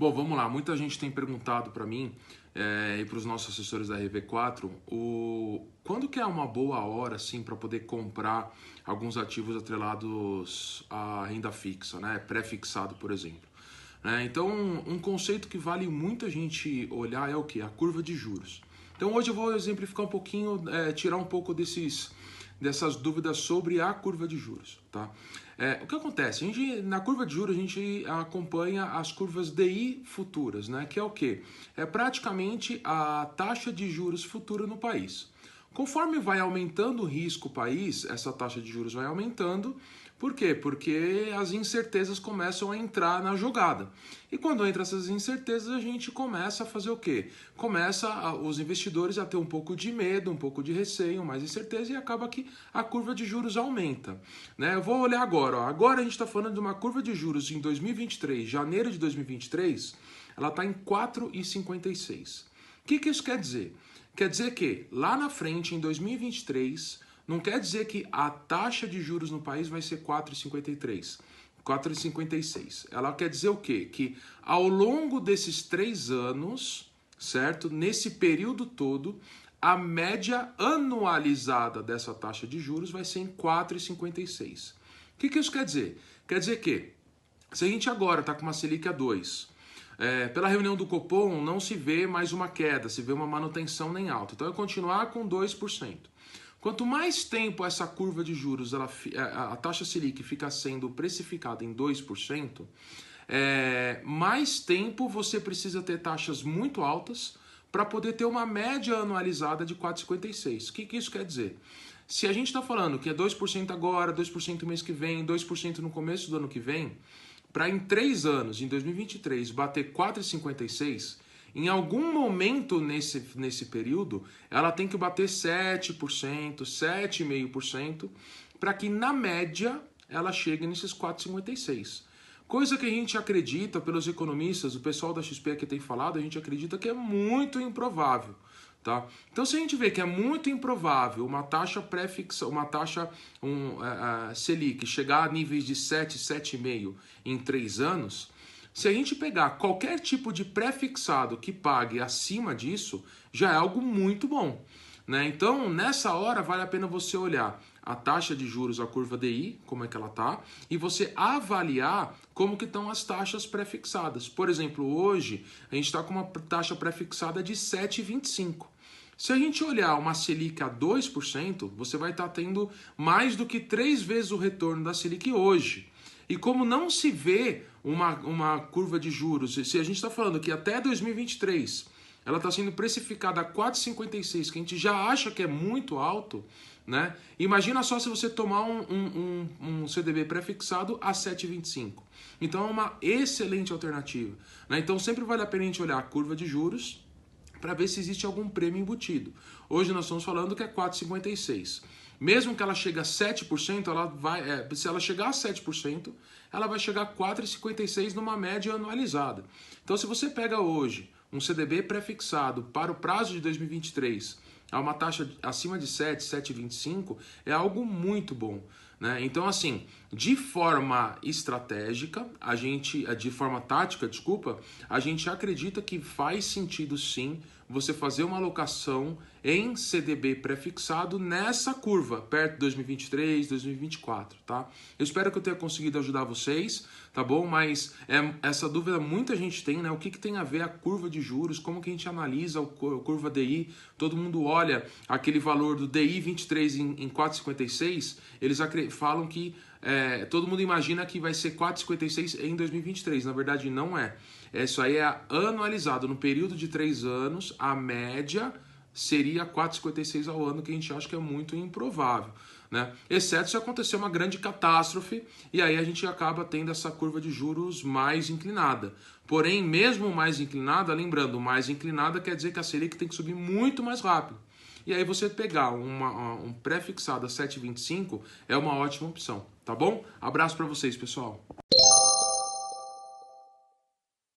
Bom, vamos lá. Muita gente tem perguntado para mim é, e para os nossos assessores da RV4 o quando que é uma boa hora assim para poder comprar alguns ativos atrelados à renda fixa, né? Pré-fixado, por exemplo. Né? Então, um conceito que vale muito a gente olhar é o que? A curva de juros. Então, hoje eu vou exemplificar um pouquinho, é, tirar um pouco desses dessas dúvidas sobre a curva de juros, tá? É, o que acontece? A gente, na curva de juros a gente acompanha as curvas DI futuras, né? Que é o que? É praticamente a taxa de juros futura no país. Conforme vai aumentando o risco o país, essa taxa de juros vai aumentando por quê? Porque as incertezas começam a entrar na jogada. E quando entram essas incertezas, a gente começa a fazer o quê? Começa a, os investidores a ter um pouco de medo, um pouco de receio, mais incerteza e acaba que a curva de juros aumenta. Né? Eu vou olhar agora. Ó. Agora a gente está falando de uma curva de juros em 2023, janeiro de 2023, ela está em 4,56. O que, que isso quer dizer? Quer dizer que lá na frente, em 2023, não quer dizer que a taxa de juros no país vai ser 4,53. 4,56. Ela quer dizer o quê? Que ao longo desses três anos, certo? Nesse período todo, a média anualizada dessa taxa de juros vai ser em 4,56. O que, que isso quer dizer? Quer dizer que, se a gente agora está com uma Selic a 2, é, pela reunião do Copom não se vê mais uma queda, se vê uma manutenção nem alta. Então é continuar com 2%. Quanto mais tempo essa curva de juros, ela, a taxa Selic fica sendo precificada em 2%, é, mais tempo você precisa ter taxas muito altas para poder ter uma média anualizada de 4,56. O que, que isso quer dizer? Se a gente está falando que é 2% agora, 2% no mês que vem, 2% no começo do ano que vem, para em 3 anos, em 2023, bater 4,56, em algum momento nesse, nesse período, ela tem que bater 7%, 7,5%, para que na média ela chegue nesses 4,56%. Coisa que a gente acredita, pelos economistas, o pessoal da XP que tem falado, a gente acredita que é muito improvável. Tá? Então, se a gente vê que é muito improvável uma taxa pré-fixa, uma taxa um, uh, uh, Selic chegar a níveis de 7, 7,5 em 3 anos, se a gente pegar qualquer tipo de pré-fixado que pague acima disso, já é algo muito bom. Né? Então, nessa hora, vale a pena você olhar a taxa de juros, a curva DI, como é que ela está, e você avaliar como que estão as taxas pré-fixadas. Por exemplo, hoje a gente está com uma taxa pré-fixada de 7,25. Se a gente olhar uma Selic a 2%, você vai estar tá tendo mais do que três vezes o retorno da Selic hoje. E como não se vê uma, uma curva de juros, se a gente está falando que até 2023 ela está sendo precificada a 4,56, que a gente já acha que é muito alto, né? Imagina só se você tomar um, um, um, um CDB pré-fixado a 7,25. Então é uma excelente alternativa. Né? Então sempre vale a pena a gente olhar a curva de juros para ver se existe algum prêmio embutido. Hoje nós estamos falando que é 4,56. Mesmo que ela chegue a 7%, ela vai, é, se ela chegar a 7%, ela vai chegar a 4,56% numa média anualizada. Então, se você pega hoje um CDB prefixado para o prazo de 2023 a uma taxa acima de 7, 7,25, é algo muito bom. Né? Então, assim, de forma estratégica, a gente, de forma tática, desculpa, a gente acredita que faz sentido sim você fazer uma alocação em CDB prefixado nessa curva, perto de 2023, 2024, tá? Eu espero que eu tenha conseguido ajudar vocês, tá bom? Mas é, essa dúvida muita gente tem, né? O que, que tem a ver a curva de juros, como que a gente analisa a curva DI, todo mundo olha aquele valor do DI 23 em, em 4,56, eles falam que é, todo mundo imagina que vai ser 4,56 em 2023. Na verdade, não é. Isso aí é anualizado. No período de três anos, a média seria 4,56 ao ano, que a gente acha que é muito improvável. Né? Exceto se acontecer uma grande catástrofe e aí a gente acaba tendo essa curva de juros mais inclinada. Porém, mesmo mais inclinada, lembrando, mais inclinada quer dizer que a Selic tem que subir muito mais rápido. E aí você pegar uma, um pré-fixado a 7,25 é uma ótima opção, tá bom? Abraço para vocês, pessoal.